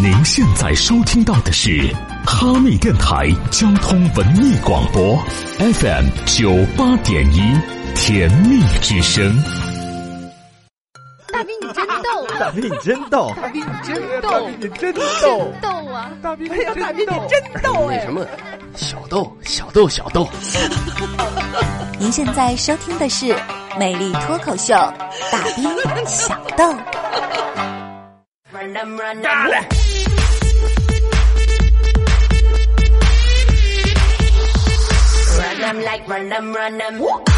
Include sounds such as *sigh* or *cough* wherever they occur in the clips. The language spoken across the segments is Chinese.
您现在收听到的是哈密电台交通文艺广播，FM 九八点一，甜蜜之声。大兵你真逗，大兵你真逗，大兵你真逗，大兵你真逗，逗啊！大兵哎呀，大兵你真逗哎！什么？小豆，小豆，小豆。*laughs* 您现在收听的是《美丽脱口秀》，大兵小豆。Them like run them, run them.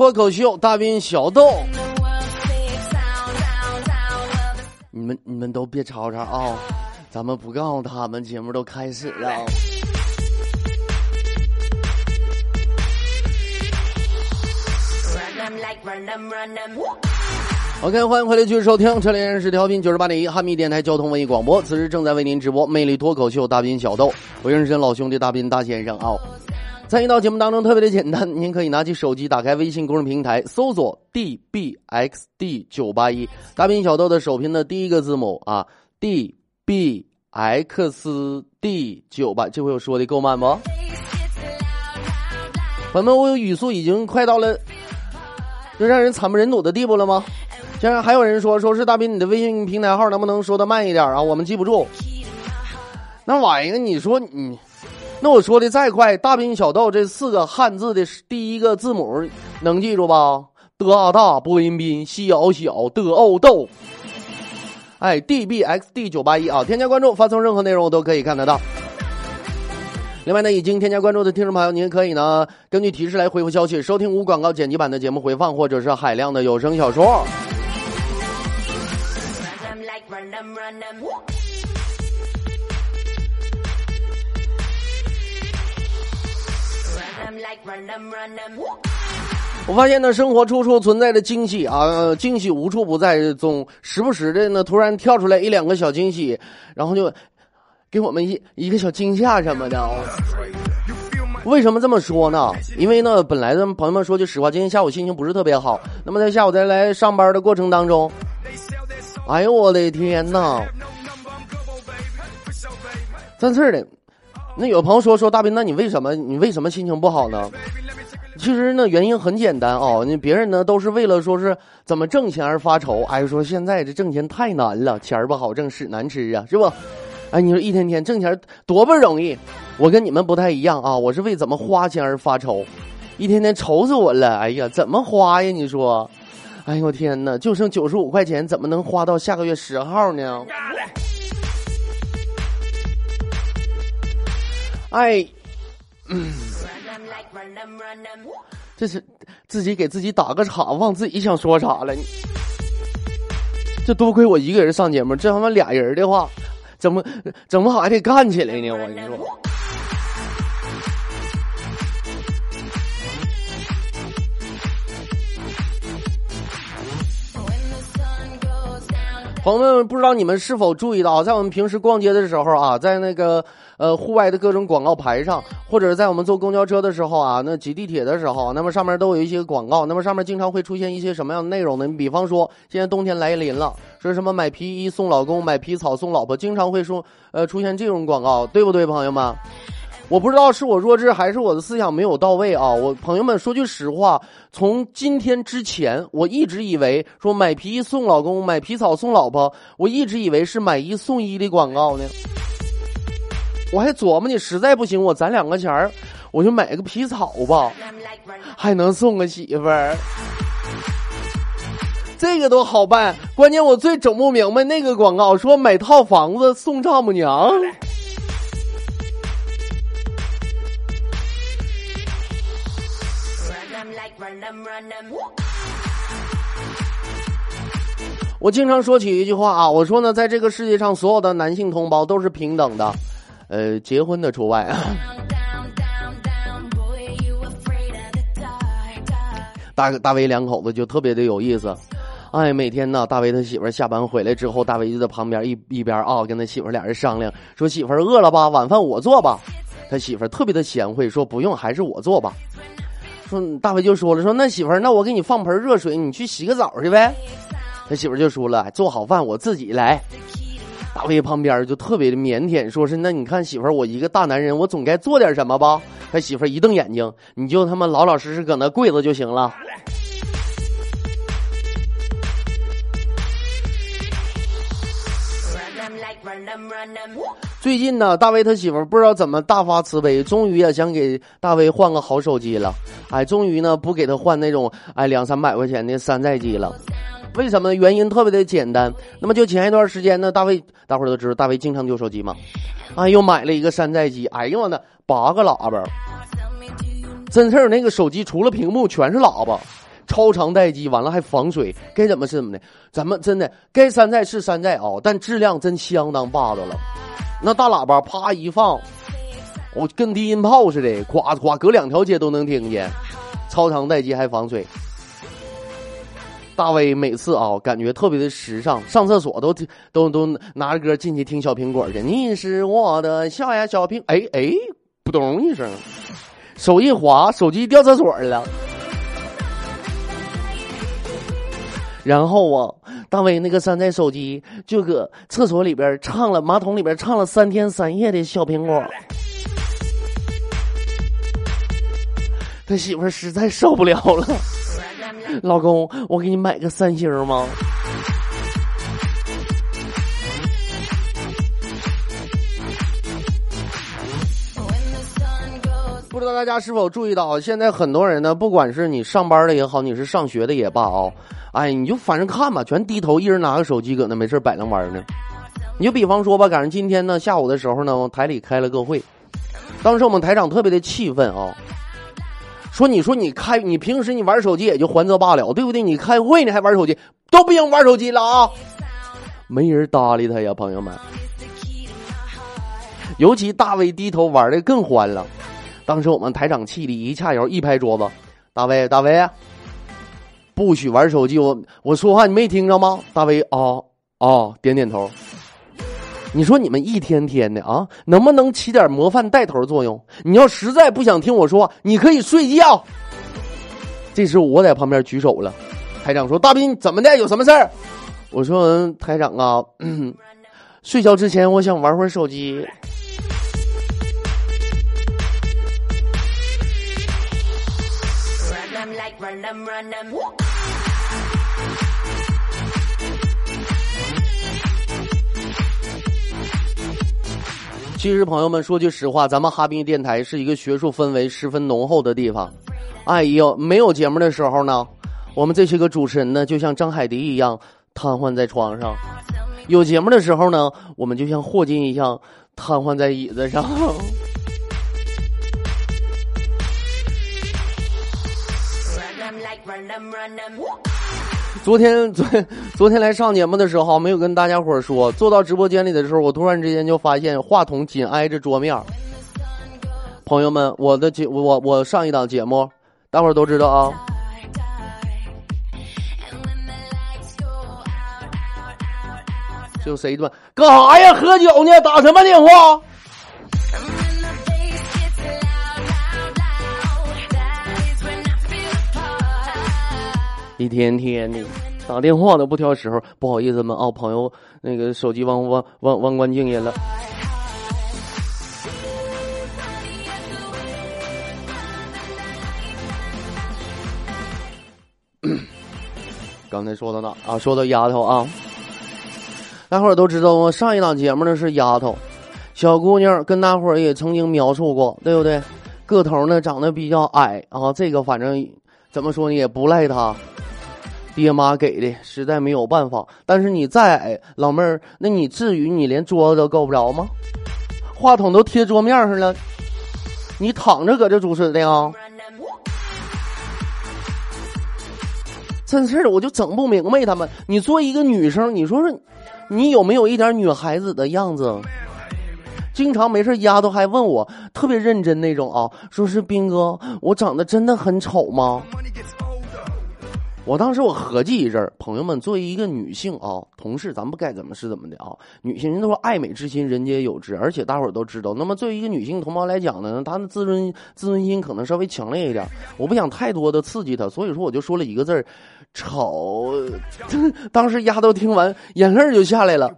脱口秀，大兵小豆你们你们都别吵吵啊！咱们不告诉他们，节目都开始了。OK，欢迎回来继续收听，这里仍然是调频九十八点一汉密电台交通文艺广播，此时正在为您直播魅力脱口秀大兵小豆，我认识老兄弟大兵大先生啊。参与到节目当中特别的简单，您可以拿起手机，打开微信公众平台，搜索 dbxd 九八一，大兵小豆的首拼的第一个字母啊，dbxd 九八，这回我说的够慢不？朋友们，我有语速已经快到了，就让人惨不忍睹的地步了吗？竟然还有人说，说是大兵，你的微信平台号能不能说的慢一点啊？我们记不住。那玩意儿，你说你，那我说的再快，大兵小豆这四个汉字的第一个字母能记住吧？的啊大，播音宾，小小的哦豆。哎，dbxd 九八一啊，添加关注，发送任何内容我都可以看得到。另外呢，已经添加关注的听众朋友，您可以呢根据提示来回复消息，收听无广告剪辑版的节目回放，或者是海量的有声小说。我发现呢，生活处处存在着惊喜啊，惊喜无处不在，总时不时的呢突然跳出来一两个小惊喜，然后就给我们一一个小惊吓什么的。为什么这么说呢？因为呢，本来呢，朋友们说句实话，今天下午心情不是特别好。那么在下午再来上班的过程当中，哎呦我的天呐！真是的，那有朋友说说大斌，那你为什么你为什么心情不好呢？其实呢，原因很简单哦，那别人呢都是为了说是怎么挣钱而发愁。哎，说现在这挣钱太难了，钱不好挣，屎难吃啊，是不？哎，你说一天天挣钱多不容易。我跟你们不太一样啊，我是为怎么花钱而发愁，一天天愁死我了。哎呀，怎么花呀？你说，哎呦我天哪，就剩九十五块钱，怎么能花到下个月十号呢？哎。Them. 这是自己给自己打个岔，忘自己想说啥了。你这多亏我一个人上节目，这他妈俩人的话，怎么怎么还得干起来呢？我跟你说.朋友们，不知道你们是否注意到，在我们平时逛街的时候啊，在那个呃户外的各种广告牌上，或者是在我们坐公交车的时候啊，那挤地铁的时候，那么上面都有一些广告，那么上面经常会出现一些什么样的内容呢？你比方说，现在冬天来临了，说什么买皮衣送老公，买皮草送老婆，经常会说呃出现这种广告，对不对，朋友们？我不知道是我弱智还是我的思想没有到位啊！我朋友们说句实话，从今天之前，我一直以为说买皮衣送老公，买皮草送老婆，我一直以为是买一送一的广告呢。我还琢磨呢，实在不行，我攒两个钱儿，我就买个皮草吧，还能送个媳妇儿。这个都好办，关键我最整不明白那个广告说买套房子送丈母娘。我经常说起一句话啊，我说呢，在这个世界上，所有的男性同胞都是平等的。呃，结婚的除外。啊大大威两口子就特别的有意思。哎，每天呢，大威他媳妇儿下班回来之后，大威就在旁边一一边啊，跟他媳妇儿俩人商量，说媳妇儿饿了吧，晚饭我做吧。他媳妇儿特别的贤惠，说不用，还是我做吧。说大威就说了，说那媳妇儿，那我给你放盆热水，你去洗个澡去呗。他媳妇儿就说了，做好饭我自己来。大威旁边就特别的腼腆，说是那你看媳妇儿，我一个大男人，我总该做点什么吧。他媳妇儿一瞪眼睛，你就他妈老老实实搁那跪着就行了。最近呢，大卫他媳妇不知道怎么大发慈悲，终于也想给大卫换个好手机了。哎，终于呢不给他换那种哎两三百块钱的山寨机了。为什么？原因特别的简单。那么就前一段时间呢，大卫大伙都知道，大卫经常丢手机嘛，啊，又买了一个山寨机。哎呦我的，八个喇叭，真事儿，那个手机除了屏幕全是喇叭。超长待机，完了还防水，该怎么是怎么的。咱们真的该山寨是山寨啊、但质量真相当霸道了。那大喇叭啪一放，我跟低音炮似的，夸夸隔两条街都能听见。超长待机还防水。大威每次啊，感觉特别的时尚，上厕所都都都拿着歌进去听小苹果去。你是我的小呀小苹，哎哎，扑通一声，手一滑，手机掉厕所了。然后啊，大威那个山寨手机就搁厕所里边唱了，马桶里边唱了三天三夜的小苹果。他媳妇实在受不了了，老公，我给你买个三星吗？不知道大家是否注意到，现在很多人呢，不管是你上班的也好，你是上学的也罢啊、哎，你就反正看吧，全低头，一人拿个手机搁那没事摆弄玩呢。你就比方说吧，赶上今天呢下午的时候呢，台里开了个会，当时我们台长特别的气愤啊，说你说你开你平时你玩手机也就还则罢了，对不对？你开会你还玩手机，都不用玩手机了啊！没人搭理他呀，朋友们。尤其大卫低头玩的更欢了。当时我们台长气的一掐腰，一拍桌子：“大卫，大卫，不许玩手机！我我说话你没听着吗？”大卫啊啊，点点头。你说你们一天天的啊，能不能起点模范带头作用？你要实在不想听我说，你可以睡觉。这时我在旁边举手了，台长说：“大斌怎么的？有什么事儿？”我说：“台长啊，*clears throat* 睡觉之前我想玩会儿手机。”其实，朋友们说句实话，咱们哈密电台是一个学术氛围十分浓厚的地方。哎呦，没有节目的时候呢，我们这些个主持人呢，就像张海迪一样瘫痪在床上；有节目的时候呢，我们就像霍金一样瘫痪在椅子上。*laughs* Run 'em. 昨天昨昨天来上节目的时候，没有跟大家伙儿说，坐到直播间里的时候，我突然之间就发现话筒紧挨着桌面。朋友们，我的节我我上一档节目，大伙儿都知道啊。*laughs* 就谁断干啥呀？喝酒呢？打什么电话？一天天的打电话都不挑时候，不好意思们啊，朋友，那个手机忘忘忘忘关静音了。*coughs* 刚才说到哪啊？说到丫头啊，大伙儿都知道我上一档节目呢是丫头，小姑娘跟大伙儿也曾经描述过，对不对？个头呢长得比较矮啊，这个反正怎么说呢，也不赖她。爹妈给的，实在没有办法。但是你再矮，老妹儿，那你至于你连桌子都够不着吗？话筒都贴桌面上了，你躺着搁这主持的啊？真是的，我就整不明白他们。你作为一个女生，你说说，你有没有一点女孩子的样子？经常没事丫头还问我，特别认真那种啊，说是斌哥，我长得真的很丑吗？我当时我合计一阵儿，朋友们，作为一个女性啊，同事，咱不该怎么是怎么的啊。女性人都说爱美之心，人皆有之，而且大伙儿都知道。那么作为一个女性同胞来讲呢，她的自尊自尊心可能稍微强烈一点，我不想太多的刺激她，所以说我就说了一个字儿，丑。*laughs* 当时丫头听完，眼泪儿就下来了。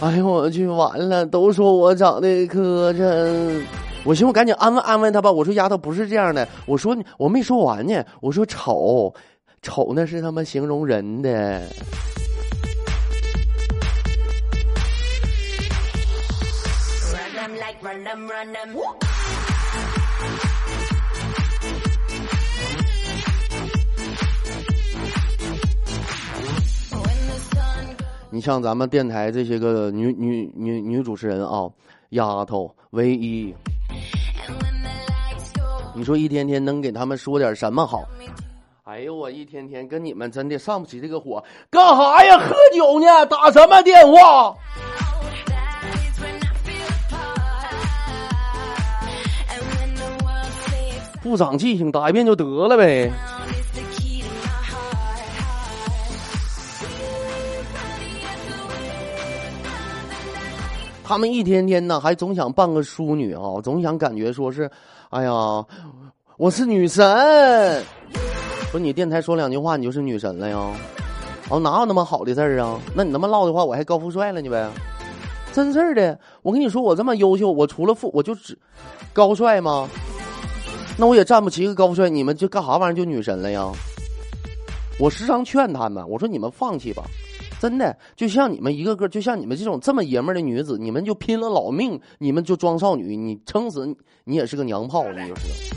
哎呦我去，完了，都说我长得磕碜。我寻思我赶紧安慰安慰她吧。我说丫头不是这样的，我说我没说完呢，我说丑。丑那是他妈形容人的。你像咱们电台这些个女女女女主持人啊，丫头唯一，你说一天天能给他们说点什么好？哎呦，我一天天跟你们真的上不起这个火，干啥呀？喝酒呢？打什么电话？不长记性，打一遍就得了呗。他们一天天呢，还总想扮个淑女啊，总想感觉说是，哎呀，我是女神。说你电台说两句话，你就是女神了呀？哦，哪有那么好的事儿啊？那你那么唠的话，我还高富帅了呢呗？真事儿的，我跟你说，我这么优秀，我除了富，我就只高帅吗？那我也站不起一个高富帅，你们就干啥玩意儿就女神了呀？我时常劝他们，我说你们放弃吧，真的，就像你们一个个，就像你们这种这么爷们的女子，你们就拼了老命，你们就装少女，你撑死你也是个娘炮，你就是。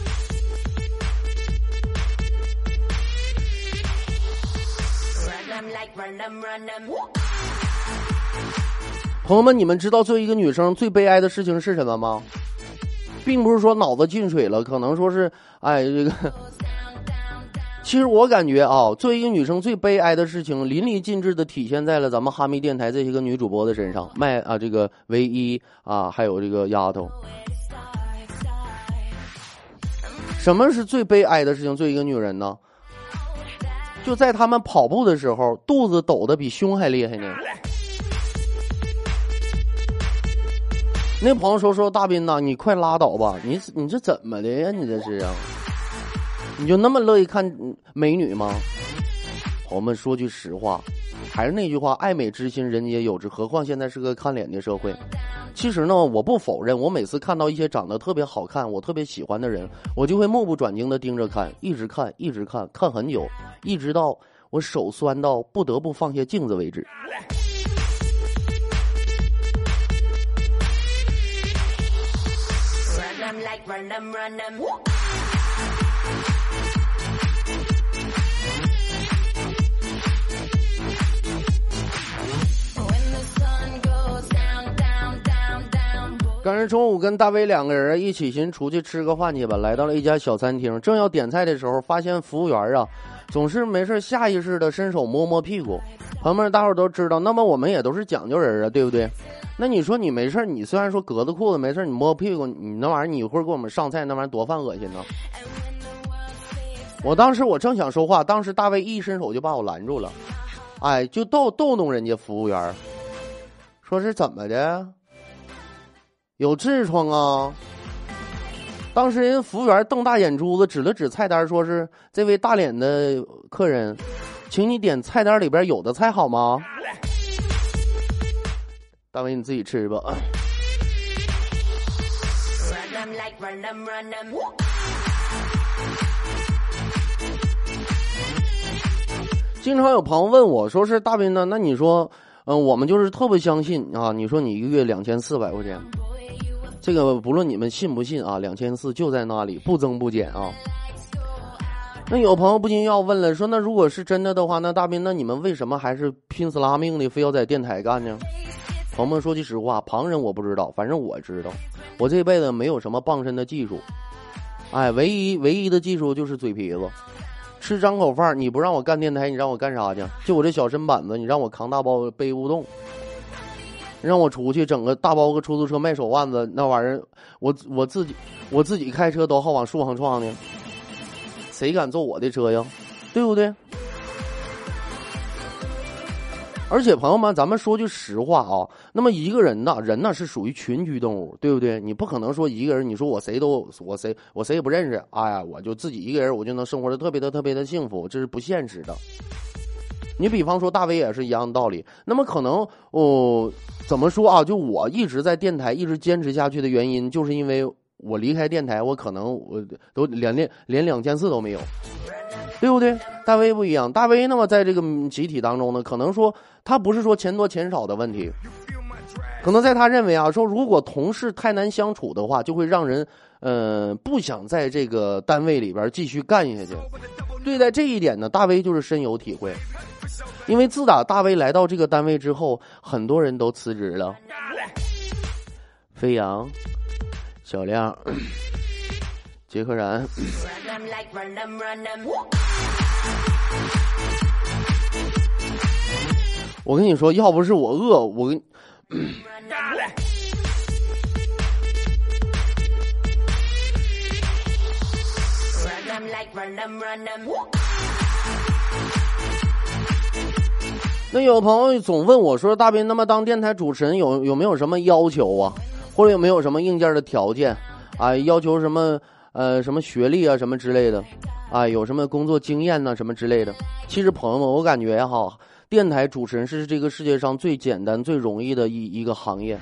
朋友们，你们知道作为一个女生最悲哀的事情是什么吗？并不是说脑子进水了，可能说是，哎，这个。*laughs* 其实我感觉啊，作为一个女生最悲哀的事情，淋漓尽致的体现在了咱们哈密电台这些个女主播的身上。麦啊，这个唯一啊，还有这个丫头。什么是最悲哀的事情？作为一个女人呢？就在他们跑步的时候，肚子抖的比胸还厉害呢。那朋友说说大斌呐，你快拉倒吧，你你这怎么的呀？你这是啊？你就那么乐意看美女吗？我们说句实话，还是那句话，爱美之心，人皆有之。何况现在是个看脸的社会。其实呢，我不否认，我每次看到一些长得特别好看、我特别喜欢的人，我就会目不转睛的盯着看，一直看，一直看，看很久，一直到我手酸到不得不放下镜子为止。Run them run them, run them. 刚才中午跟大威两个人一起寻出去吃个饭去吧，来到了一家小餐厅，正要点菜的时候，发现服务员啊，总是没事下意识的伸手摸摸屁股。朋友们，大伙都知道，那么我们也都是讲究人啊，对不对？*laughs* 那你说你没事你虽然说格子裤子没事你摸屁股，你那玩意儿你一会儿给我们上菜，那玩意儿多犯恶心呢。我当时我正想说话，当时大卫一伸手就把我拦住了，哎，就逗逗弄人家服务员，说是怎么的？有痔疮啊！当时人服务员瞪大眼珠子，指了指菜单，说是这位大脸的客人，请你点菜单里边有的菜好吗？大伟你自己吃吧。经常有朋友问我说是大斌呢，那你说，嗯、我们就是特别相信啊，你说你一个月两千四百块钱，这个不论你们信不信啊，两千四就在那里不增不减啊。那有朋友不禁要问了，说那如果是真的的话，那大斌，那你们为什么还是拼死拉命的，非要在电台干呢？朋友们说句实话，旁人我不知道，反正我知道，我这辈子没有什么傍身的技术，哎，唯一唯一的技术就是嘴皮子。吃张口饭，你不让我干电台，你让我干啥去？就我这小身板子，你让我扛大包背不动。让我出去整个大包个出租车卖手腕子，那玩意儿，我我自己我自己开车都好往树上撞呢，谁敢坐我的车呀？对不对？而且朋友们，咱们说句实话啊，那么一个人呢，人呢是属于群居动物，对不对？你不可能说一个人，你说我谁都我谁我谁也不认识，哎呀，我就自己一个人，我就能生活的特别的特别的幸福，这是不现实的。你比方说大威也是一样的道理。那么可能哦，怎么说啊？就我一直在电台一直坚持下去的原因，就是因为我离开电台，我可能我都连连连两件事都没有。对不对？大威不一样，大威那么在这个集体当中呢，可能说他不是说钱多钱少的问题，可能在他认为啊，说如果同事太难相处的话，就会让人呃不想在这个单位里边继续干下去。对待这一点呢，大威就是深有体会，因为自打大威来到这个单位之后，很多人都辞职了。飞扬、小亮、*clears throat* 杰克然。我跟你说，要不是我饿，我跟那有朋友总问我说：“大斌，那么当电台主持人有有没有什么要求啊？或者有没有什么硬件的条件啊？要求什么呃什么学历啊什么之类的啊？有什么工作经验呐、什么之类的？”其实朋友们，我感觉哈，电台主持人是这个世界上最简单、最容易的一一个行业。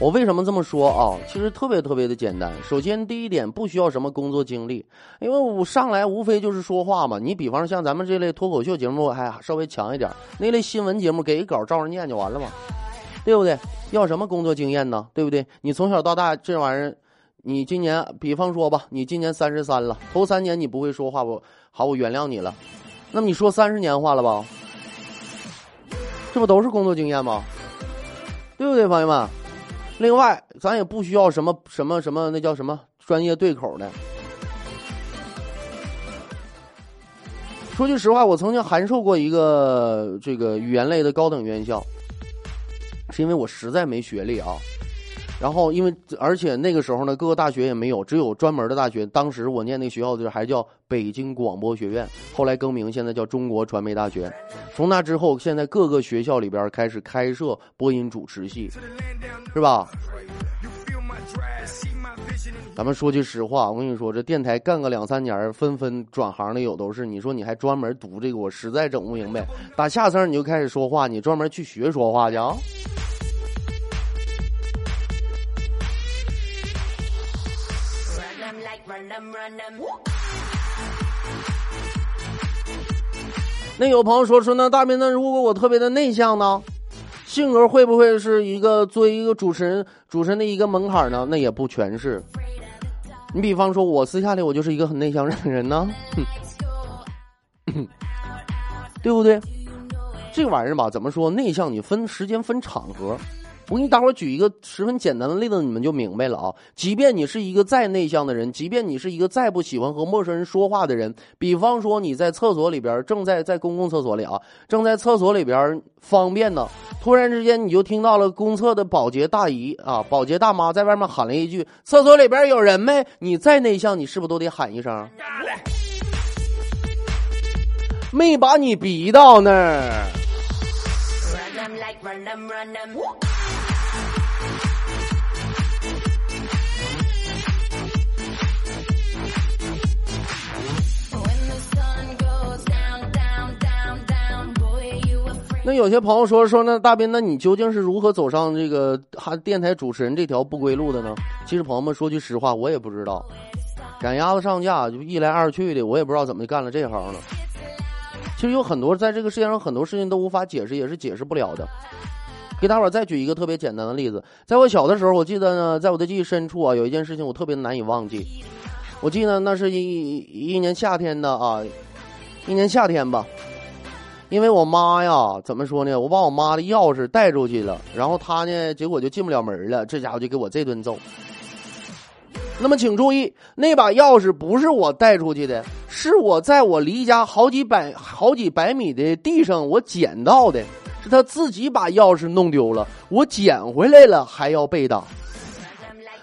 我为什么这么说啊？其实特别特别的简单。首先，第一点不需要什么工作经历，因为我上来无非就是说话嘛。你比方像咱们这类脱口秀节目还稍微强一点，那类新闻节目给一稿照着念就完了嘛，对不对？要什么工作经验呢？对不对？你从小到大这玩意儿，你今年比方说吧，你今年三十三了，头三年你不会说话，我好我原谅你了。那么你说三十年话了吧？这不都是工作经验吗？对不对，朋友们？另外，咱也不需要什么什么什么，那叫什么专业对口的。说句实话，我曾经函授过一个这个语言类的高等院校，是因为我实在没学历啊。然后，因为而且那个时候呢，各个大学也没有，只有专门的大学。当时我念那个学校就还叫北京广播学院，后来更名，现在叫中国传媒大学。从那之后，现在各个学校里边开始开设播音主持系，是吧？咱们说句实话，我跟你说，这电台干个两三年，纷纷转行的有都是。你说你还专门读这个，我实在整不明白。打下声你就开始说话，你专门去学说话去啊？那有朋友说说，那大斌，那如果我特别的内向呢，性格会不会是一个作为一个主持人主持人的一个门槛呢？那也不全是。你比方说，我私下里我就是一个很内向的人呢，*laughs* 对不对？这玩意儿吧，怎么说？内向你分时间分场合。我给你大伙举一个十分简单的例子，你们就明白了啊。即便你是一个再内向的人，即便你是一个再不喜欢和陌生人说话的人，比方说你在厕所里边，正在在公共厕所里啊，正在厕所里边方便呢，突然之间你就听到了公厕的保洁大姨啊，保洁大妈在外面喊了一句：“厕所里边有人没？”你再内向，你是不是都得喊一声？没把你逼到那儿。Run them like run them, Run 那有些朋友说说那大斌，那你究竟是如何走上这个哈电台主持人这条不归路的呢？其实朋友们说句实话，我也不知道，赶鸭子上架就一来二去的，我也不知道怎么就干了这行了。其实有很多在这个世界上很多事情都无法解释，也是解释不了的。给大伙儿再举一个特别简单的例子，在我小的时候，我记得呢，在我的记忆深处啊，有一件事情我特别难以忘记。我记得那是一一年夏天的啊，一年夏天吧。因为我妈呀，怎么说呢？我把我妈的钥匙带出去了，然后她呢，结果就进不了门了。这家伙就给我这顿揍。那么请注意，那把钥匙不是我带出去的，是我在我离家好几百好几百米的地上我捡到的。是他自己把钥匙弄丢了，我捡回来了还要被打。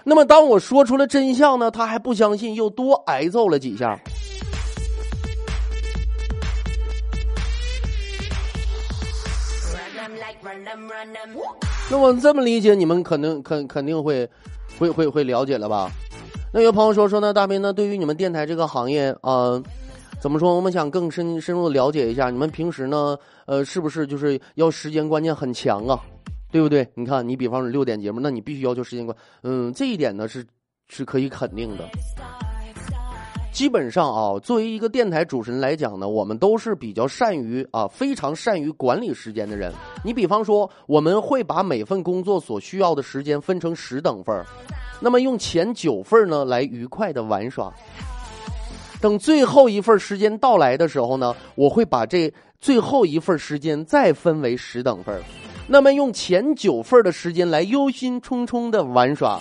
那么当我说出了真相呢，他还不相信，又多挨揍了几下。那我这么理解，你们肯定肯肯定会，会会会了解了吧？那有朋友说说呢，大斌呢，对于你们电台这个行业啊、怎么说？我们想更深深入的了解一下，你们平时呢，呃，是不是就是要时间观念很强啊？对不对？你看，你比方说六点节目，那你必须要求时间观，嗯，这一点呢是是可以肯定的。基本上啊，作为一个电台主持人来讲呢，我们都是比较善于啊，非常善于管理时间的人。你比方说，我们会把每份工作所需要的时间分成十等份儿，那么用前九份呢来愉快的玩耍。等最后一份时间到来的时候呢，我会把这最后一份时间再分为十等份，那么用前九份的时间来忧心忡忡的玩耍。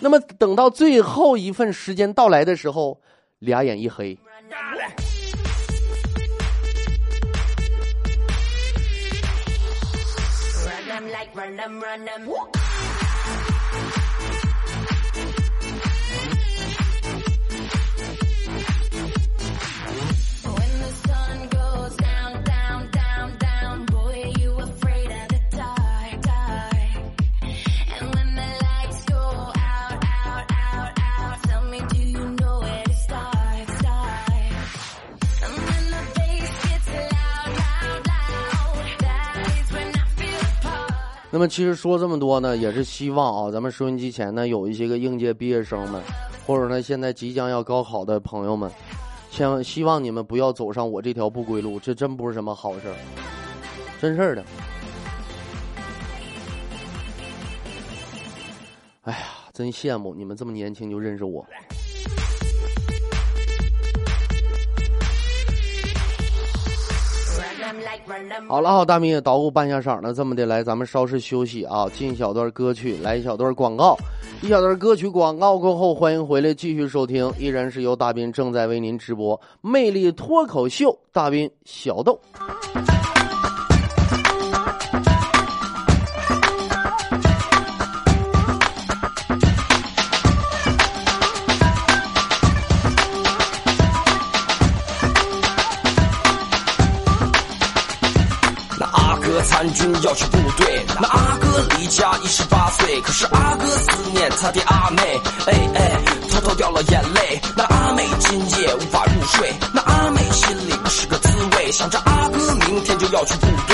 那么等到最后一份时间到来的时候，俩眼一黑。那么其实说这么多呢，也是希望啊，咱们收音机前呢有一些个应届毕业生们，或者呢现在即将要高考的朋友们，千万希望你们不要走上我这条不归路，这真不是什么好事儿，真事儿的。哎呀，真羡慕你们这么年轻就认识我。好了，好，大明也捣鼓半下晌了，这么的来，咱们稍事休息啊，进一小段歌曲，来一小段广告，一小段歌曲广告过后，欢迎回来继续收听，依然是由大斌正在为您直播《魅力脱口秀》，大斌小豆。要去部队，那阿哥离家一十八岁，可是阿哥思念他的阿妹，哎哎，偷偷掉了眼泪。那阿妹今夜无法入睡，那阿妹心里不是个滋味，想着阿哥明天就要去部队，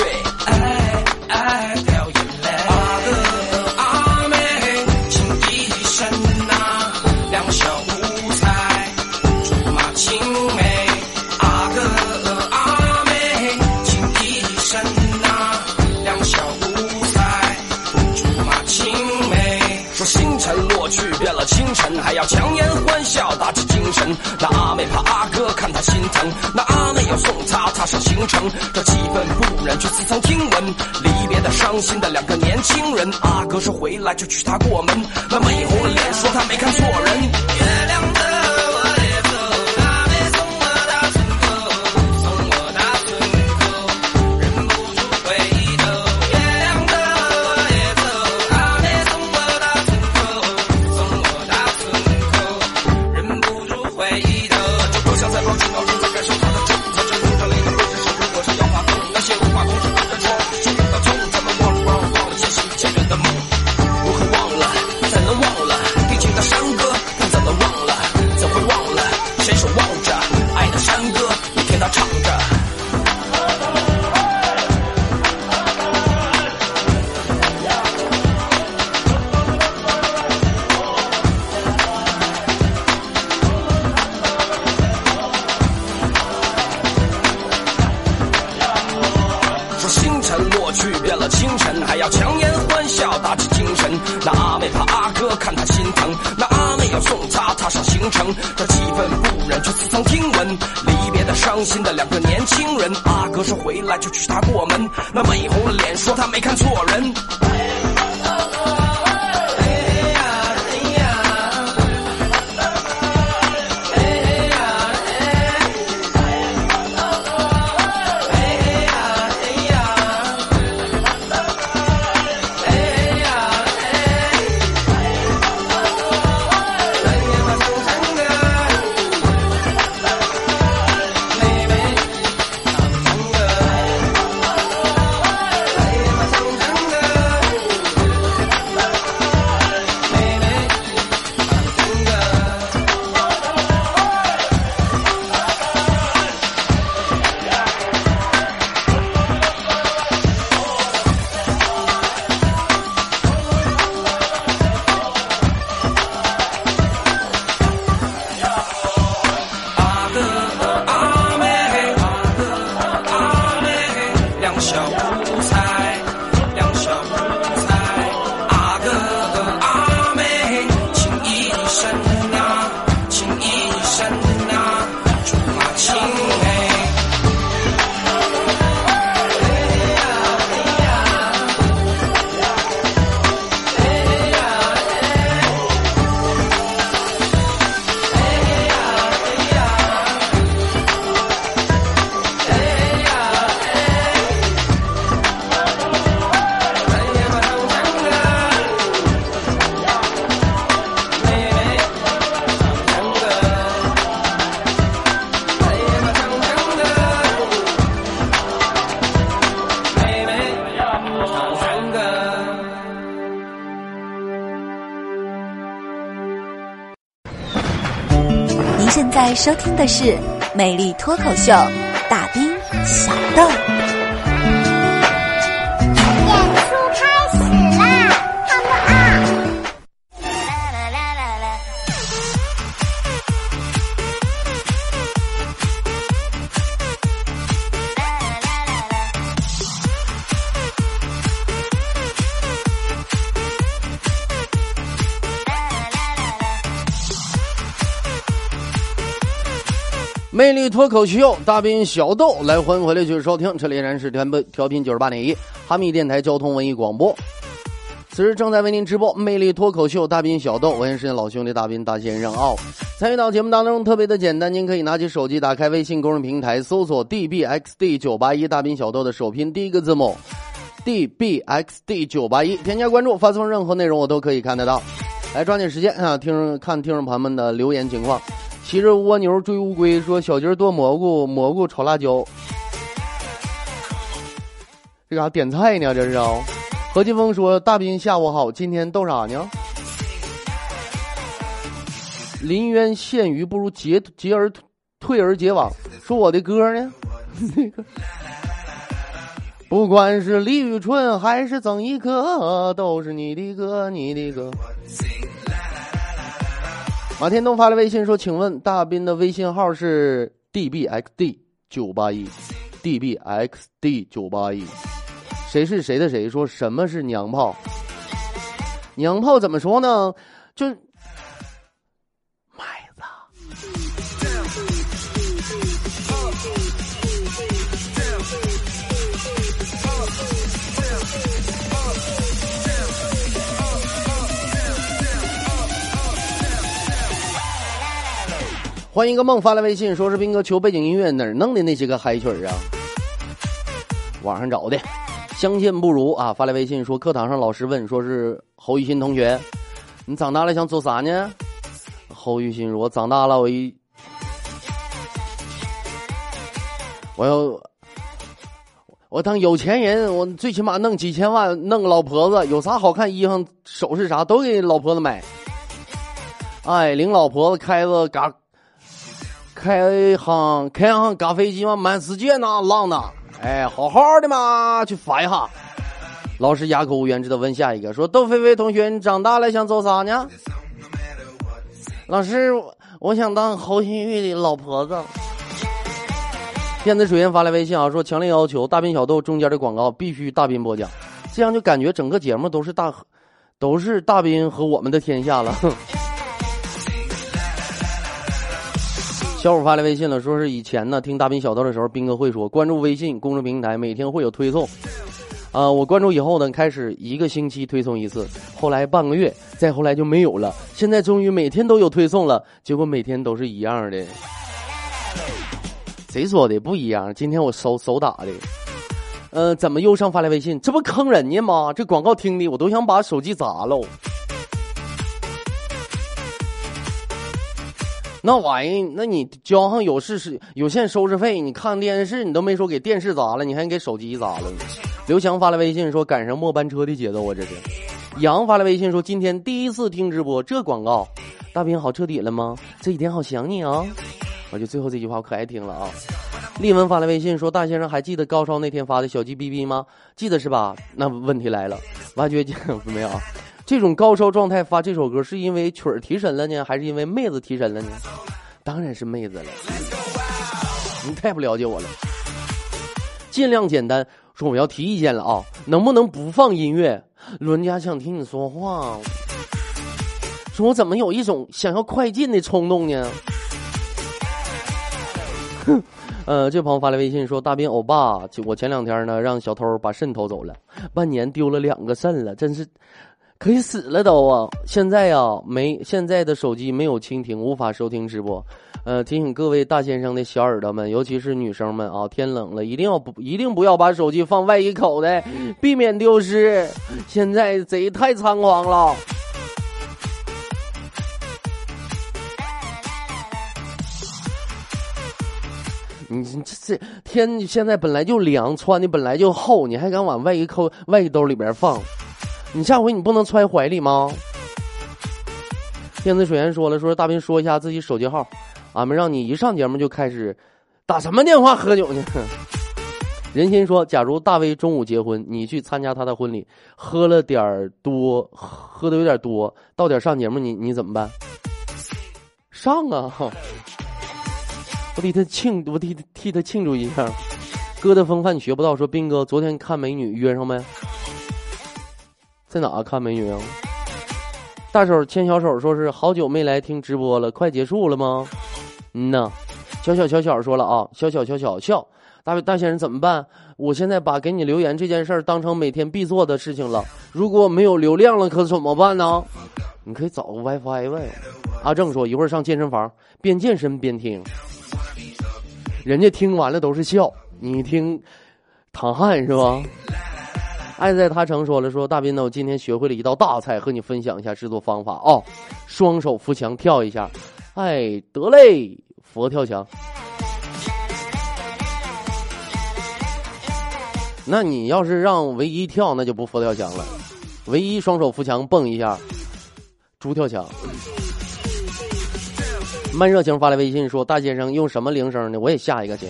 强颜欢笑打起精神。那阿妹怕阿哥看她心疼，那阿妹要送他踏上行程。这气氛不忍，却似曾听闻离别的伤心的两个年轻人。阿哥说回来就娶她过门，那美红了脸说她没看错人。月亮还要强颜欢笑打起精神。那阿妹怕阿哥看她心疼，那阿妹要送他踏上行程。这气愤不忍，却似曾听闻离别的伤心的两个年轻人。阿哥说回来就娶她过门，那妹红了脸说他没看错人。收听的是《美丽脱口秀》，大兵小豆。魅力脱口秀，大兵小豆来欢迎回来继续收听，这里依然是调频调频九十八点一哈密电台交通文艺广播。此时正在为您直播《魅力脱口秀》，大兵小豆，我也是老兄弟大兵大先生啊。参与到节目当中特别的简单，您可以拿起手机，打开微信公众平台，搜索 dbxd 九八一大兵小豆的首拼第一个字母 dbxd 九八一，添加关注，发送任何内容我都可以看得到。来抓紧时间啊，听看听众朋友们的留言情况。骑着蜗牛追乌龟，说小鸡儿剁蘑菇，蘑菇炒辣椒。这嘎点菜呢？这是啊。何金峰说：“大兵下午好，今天逗啥呢？”临渊羡鱼，不如结结而退而结网。说我的歌呢？那个，不管是李宇春还是曾轶可，都是你的歌，你的歌。马天东发了微信说：“请问大斌的微信号是 dbxd 九八一，dbxd 九八一，谁是谁的谁？说什么是娘炮？娘炮怎么说呢？就欢迎一个梦发来微信，说是斌哥求背景音乐，哪儿弄的那些个嗨曲儿啊？网上找的。相见不如啊！发来微信说，课堂上老师问，说是侯雨欣同学，你长大了想做啥呢？侯雨欣说，我长大了，我一我要我当有钱人，我最起码弄几千万，弄个老婆子，有啥好看衣裳、首饰啥都给老婆子买。哎，领老婆子开个嘎。开航开航嘎飞机嘛，满世界呢，浪呢，哎，好好的嘛，去发一下。老师哑口无言，只得问下一个，说：“窦菲菲同学，你长大了想做啥呢？”老师，我想当侯新玉的老婆子。电子水源发来微信啊，说强烈要求大兵小豆中间的广告必须大兵播讲，这样就感觉整个节目都是大，都是大兵和我们的天下了。小虎发来微信了，说是以前呢听大兵小道的时候，斌哥会说关注微信公众平台，每天会有推送。啊、我关注以后呢，开始一个星期推送一次，后来半个月，再后来就没有了。现在终于每天都有推送了，结果每天都是一样的。谁说的不一样？今天我手手打的。呃，怎么又上发来微信？这不坑人家吗？这广告听的我都想把手机砸喽。*laughs* 那玩意，那你交上有视是有线收视费，你看电视你都没说给电视砸了，你还给手机砸了。刘强发来微信说赶上末班车的节奏啊，这是。杨发来微信说今天第一次听直播，这广告，大兵好彻底了吗？这几天好想你啊！我就最后这句话我可爱听了啊。丽文发来微信说大先生还记得高烧那天发的小鸡哔哔吗？记得是吧？那问题来了，挖掘机 *laughs* 没有？这种高烧状态发这首歌，是因为曲儿提神了呢，还是因为妹子提神了呢？当然是妹子了。你太不了解我了。尽量简单，说我要提意见了啊，能不能不放音乐？伦家想听你说话。说我怎么有一种想要快进的冲动呢？哼。*laughs* 呃，这朋友发来微信说：“大兵欧巴，我前两天呢让小偷把肾偷走了，半年丢了两个肾了，真是。”可以死了都啊！现在呀，没现在的手机没有蜻蜓，无法收听直播。呃，提醒各位大先生的小耳朵们，尤其是女生们啊，天冷了一定要不一定不要把手机放外衣口袋，*laughs* 避免丢失。现在贼太猖狂了。你这这天现在本来就凉，穿的本来就厚，你还敢往外衣扣外衣兜里边放？你下回你不能揣怀里吗？电子水源说了，说大兵说一下自己手机号，俺们让你一上节目就开始打什么电话喝酒呢？人心说，假如大威中午结婚，你去参加他的婚礼，喝了点多，喝的有点多，到点上节目，你你怎么办？上啊！我替他庆，我替替他庆祝一下。哥的风范你学不到，说斌哥昨天看美女约上没？在哪看美女啊？大手牵小手，说是好久没来听直播了，快结束了吗？嗯呐，小小小小说了啊，小小小小笑。大大先生怎么办？我现在把给你留言这件事儿当成每天必做的事情了。如果没有流量了，可怎么办呢？你可以找个 WiFi 呗。阿正说一会儿上健身房，边健身边听。人家听完了都是笑，你听淌汗是吧？爱在他城说了说大斌呢，我今天学会了一道大菜，和你分享一下制作方法哦。双手扶墙跳一下，哎得嘞，佛跳墙。那你要是让唯一跳，那就不佛跳墙了。唯一双手扶墙蹦一下，猪跳墙。慢热情发来微信说：“大先生用什么铃声呢？我也下一个去。”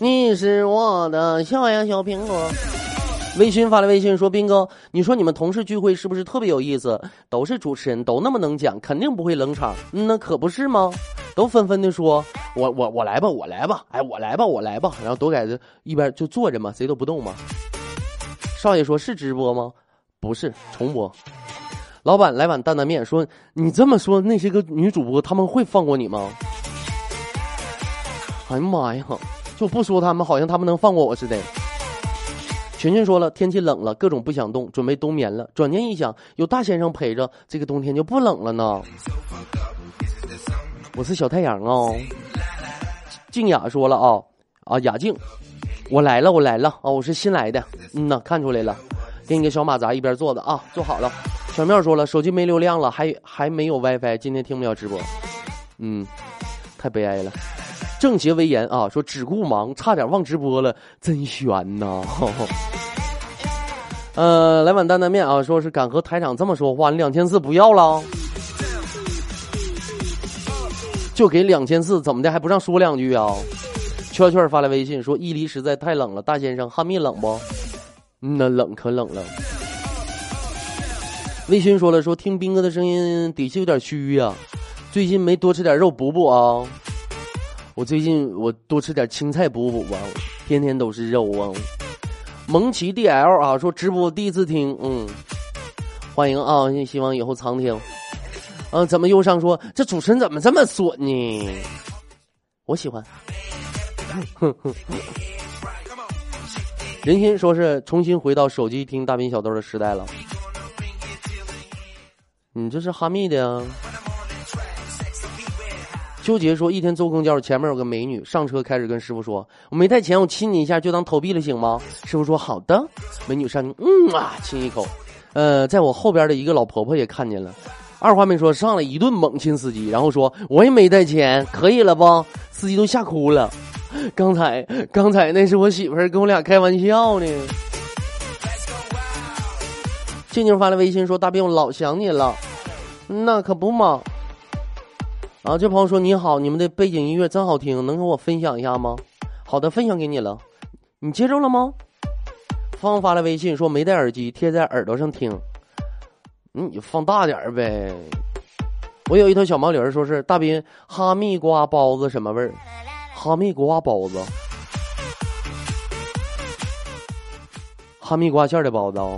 你是我的小呀小苹果。微醺发来微信说：“斌哥，你说你们同事聚会是不是特别有意思？都是主持人，都那么能讲，肯定不会冷场。嗯，那可不是吗？都纷纷的说：我我我来吧，我来吧，哎，我来吧，我来吧。然后都在这一边就坐着嘛，谁都不动嘛。少爷说是直播吗？不是重播。老板来碗担担面，说你这么说，那些个女主播他们会放过你吗？哎呀妈呀，就不说他们，好像他们能放过我似的。”群群说了，天气冷了，各种不想动，准备冬眠了。转念一想，有大先生陪着，这个冬天就不冷了呢。我是小太阳哦。静雅说了啊啊，雅静，我来了，我来了啊，我是新来的。嗯呐，看出来了，给你个小马扎，一边坐着啊，坐好了。小妙说了，手机没流量了，还还没有 WiFi，今天听不了直播。嗯，太悲哀了。正邪为言啊，说只顾忙，差点忘直播了，真悬呐！*laughs* 呃，来碗担担面啊，说是敢和台长这么说话，你两千四不要了？就给两千四，怎么的还不让说两句啊？圈圈发来微信说伊犁实在太冷了，大先生哈密冷不？嗯那冷可冷了。微醺说了说听兵哥的声音底气有点虚呀，最近没多吃点肉补补啊。我最近我多吃点青菜补补吧，天天都是肉啊。蒙奇 DL 啊，说直播第一次听，嗯，欢迎啊，希望以后常听。嗯，怎么又上说这主持人怎么这么损呢？我喜欢。人心说是重新回到手机听大兵小豆的时代了。你这是哈密的啊？纠结说，一天坐公交，前面有个美女，上车开始跟师傅说：“我没带钱，我亲你一下就当投币了，行吗？”师傅说：“好的。”美女上去，嗯啊，亲一口。呃，在我后边的一个老婆婆也看见了，二话没说，上来一顿猛亲司机，然后说：“我也没带钱，可以了不？”司机都吓哭了。刚才，刚才那是我媳妇儿跟我俩开玩笑呢。静静发来微信说：“大兵，我老想你了。”那可不嘛。啊，这朋友说你好，你们的背景音乐真好听，能跟我分享一下吗？好的，分享给你了，你接着了吗？芳发来微信说没戴耳机，贴在耳朵上听。嗯，你放大点呗。我有一头小毛驴，说是大斌哈密瓜包子什么味儿？哈密瓜包子，哈密瓜馅的包子哦。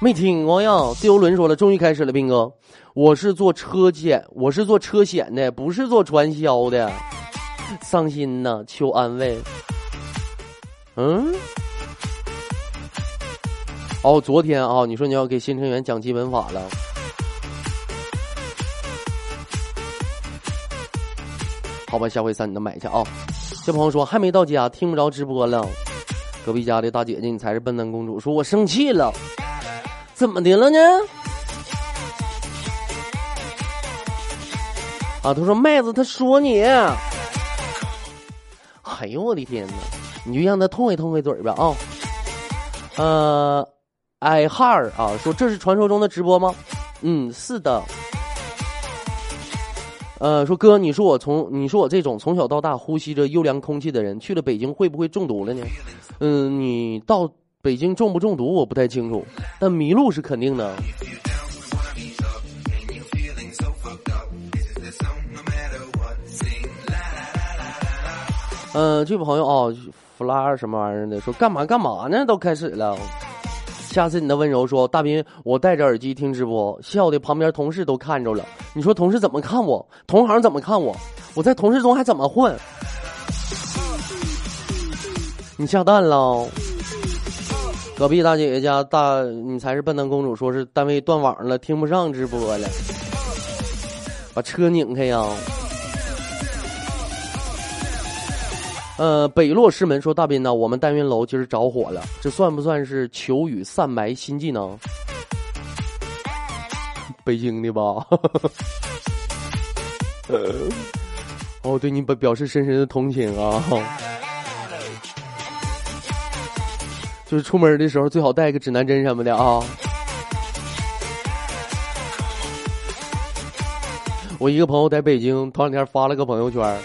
没听过呀。自由轮说了，终于开始了，斌哥。我是做车险，我是做车险的，不是做传销的，伤心呐，求安慰。嗯，哦，昨天啊，你说你要给新成员讲基本法了，好吧，下回三你能买去啊。这朋友说还没到家，听不着直播了。隔壁家的大姐姐，你才是笨蛋公主，说我生气了，怎么的了呢？啊，他说麦子，他说你，哎呦我的天哪，你就让他痛快痛快嘴吧啊。呃，艾哈尔啊，说这是传说中的直播吗？嗯，是的。呃，说哥，你说我从你说我这种从小到大呼吸着优良空气的人，去了北京会不会中毒了呢？嗯，你到北京中不中毒我不太清楚，但迷路是肯定的。嗯、这位朋友哦，弗拉什么玩意儿的，说干嘛干嘛呢？都开始了。下次你的温柔说，大斌，我戴着耳机听直播，笑的旁边同事都看着了。你说同事怎么看我？同行怎么看我？我在同事中还怎么混？你下蛋了？隔壁大姐姐家大，你才是笨蛋公主，说是单位断网了，听不上直播了，把车拧开呀。呃，北落师门说大斌呢，我们单元楼今儿着火了，这算不算是求雨散霾新技能？北京的吧？呃，*laughs* 哦，对你表表示深深的同情啊。就是出门的时候最好带个指南针什么的啊。我一个朋友在北京，头两天发了个朋友圈，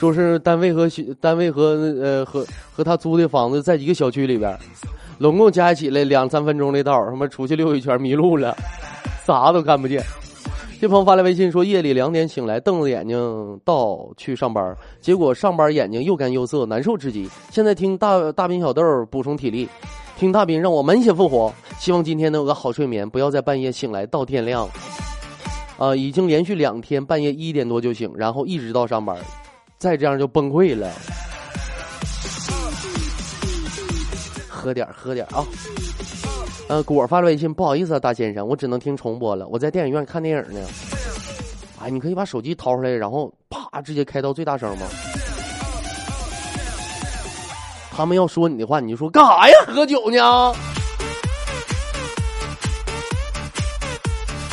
说是单位和单位和呃和和他租的房子在一个小区里边，拢共加起来两三分钟的道儿，他妈出去溜一圈迷路了，*laughs* 啥都看不见。这朋友发来微信说，夜里两点醒来，瞪着眼睛到去上班，结果上班眼睛又干又涩，难受至极。现在听大大斌小豆补充体力，听大斌让我满血复活，希望今天能有个好睡眠，不要在半夜醒来到天亮。啊、已经连续两天半夜一点多就醒，然后一直到上班，再这样就崩溃了。喝点喝点啊。呃，果发了微信，不好意思啊，大先生，我只能听重播了，我在电影院看电影呢。哎，你可以把手机掏出来，然后啪直接开到最大声吗？他们要说你的话，你就说干啥呀？喝酒呢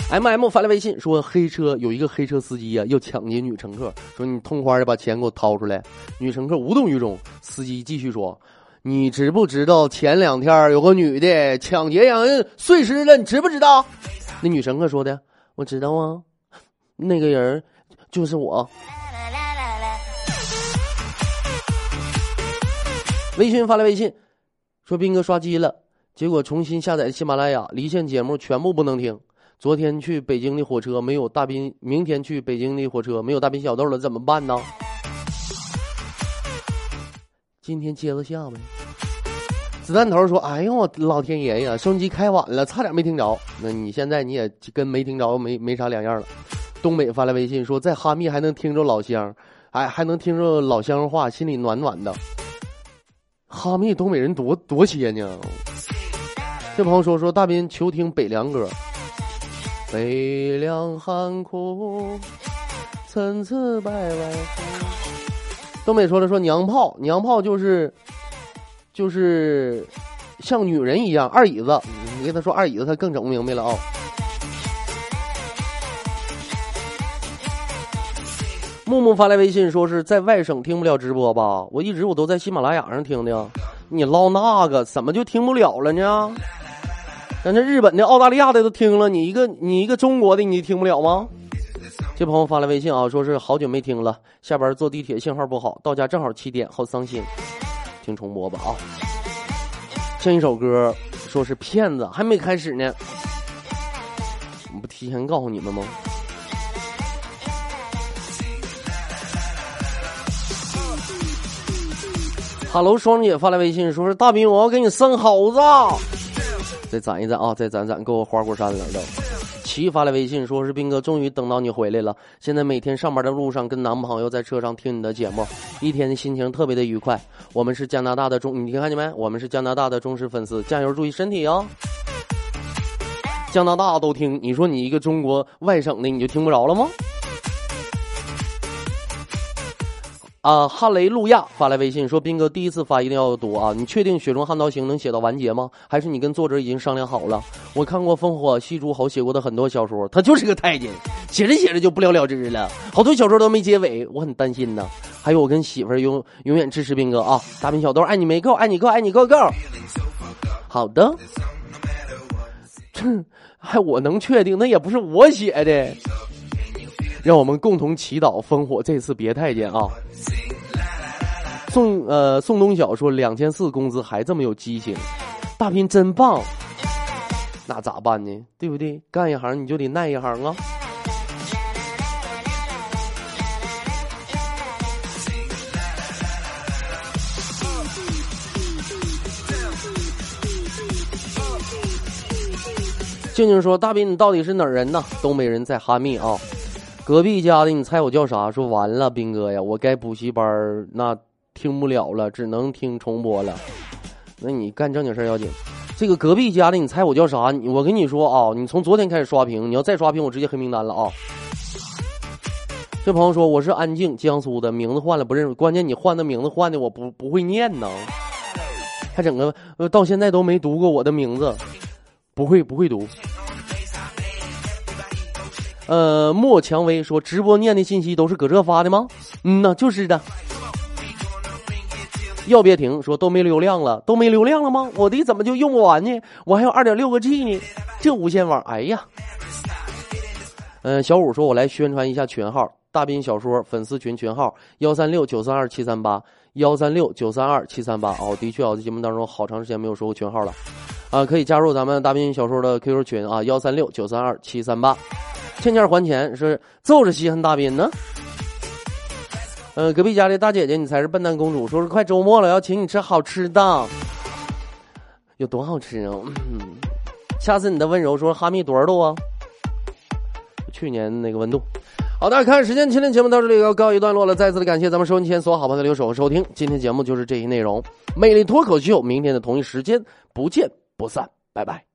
？M M 发来微信说，黑车有一个黑车司机呀、要抢劫女乘客，说你痛快的把钱给我掏出来。女乘客无动于衷，司机继续说。你知不知道前两天有个女的抢劫让人碎尸了？你知不知道？那女乘客说的，我知道啊，那个人就是我。微信发来微信，说斌哥刷机了，结果重新下载喜马拉雅，离线节目全部不能听。昨天去北京的火车没有大斌，明天去北京的火车没有大斌小豆了，怎么办呢？今天接着下呗。子弹头说：“哎呦老天爷呀，收音机开晚了，差点没听着。那你现在你也跟没听着没没啥两样了。”东北发来微信说：“在哈密还能听着老乡，哎还能听着老乡话，心里暖暖的。”哈密东北人多多些呢。这朋友说说大斌求听北凉歌，北凉寒苦，参差百外。东北说了说娘炮，娘炮就是就是像女人一样二椅子，你跟他说二椅子，他更整不明白了啊、木木发来微信说是在外省听不了直播吧？我一直我都在喜马拉雅上听的，你唠那个怎么就听不了了呢？咱这日本的、澳大利亚的都听了，你一个你一个中国的你听不了吗？这朋友发来微信啊，说是好久没听了，下班坐地铁信号不好，到家正好七点，好伤心。听重播吧啊！像一首歌，说是骗子，还没开始呢，我不提前告诉你们吗？哈喽，双姐发来微信，说是大兵，我要给你生猴子，再攒一攒啊，再攒攒，给我花果山了都。齐发来微信，说是斌哥，终于等到你回来了。现在每天上班的路上，跟男朋友在车上听你的节目，一天的心情特别的愉快。我们是加拿大的忠，你听看见没？我们是加拿大的忠实粉丝，加油，注意身体啊！加拿大都听，你说你一个中国外省的，你就听不着了吗？啊，哈雷路亚发来微信说：“斌哥，第一次发一定要读啊！你确定《雪中悍刀行》能写到完结吗？还是你跟作者已经商量好了？我看过烽火戏诸侯写过的很多小说，他就是个太监，写着写着就不了了之了，好多小说都没结尾，我很担心呢。还有我跟媳妇儿永永远支持斌哥啊！大兵小豆爱你没够，爱你够，爱你够够。好的，哼，*laughs* 还我能确定，那也不是我写的。”让我们共同祈祷烽火这次别太监啊。宋呃宋东晓说两千四工资还这么有激情，大斌真棒。那咋办呢？对不对？干一行你就得耐一行啊。静静说：“大斌，你到底是哪儿人呢？东北人在哈密啊。隔壁家的，你猜我叫啥？说完了，斌哥呀，我该补习班儿那听不了了，只能听重播了。那你干正经事儿要紧。这个隔壁家的，你猜我叫啥？我跟你说啊，你从昨天开始刷屏，你要再刷屏，我直接黑名单了啊。这朋友说我是安静，江苏的，名字换了不认识，关键你换的名字换的我不不会念呢，还整个呃到现在都没读过我的名字，不会不会读。呃，莫蔷薇说直播念的信息都是搁这发的吗？嗯呐，就是的。要别停说都没流量了，都没流量了吗？我的怎么就用不完呢？我还有二点六个 G 呢，这无线网，哎呀。嗯、小五说，我来宣传一下群号，大斌小说粉丝群群号幺三六九三二七三八幺三六九三二七三八。哦，的确啊，在节目当中好长时间没有说过群号了，啊，可以加入咱们大斌小说的 QQ 群啊，幺三六九三二七三八。欠钱还钱是揍着稀罕大斌呢。呃，隔壁家的大姐姐，你才是笨蛋公主。说是快周末了，要请你吃好吃的，有多好吃啊？嗯，下次你的温柔说哈密多少度啊？去年那个温度。好的，看时间，今天节目到这里要告一段落了。再次的感谢咱们收音机前所有好朋友的留守和收听。今天节目就是这些内容，魅力脱口秀，明天的同一时间不见不散，拜拜。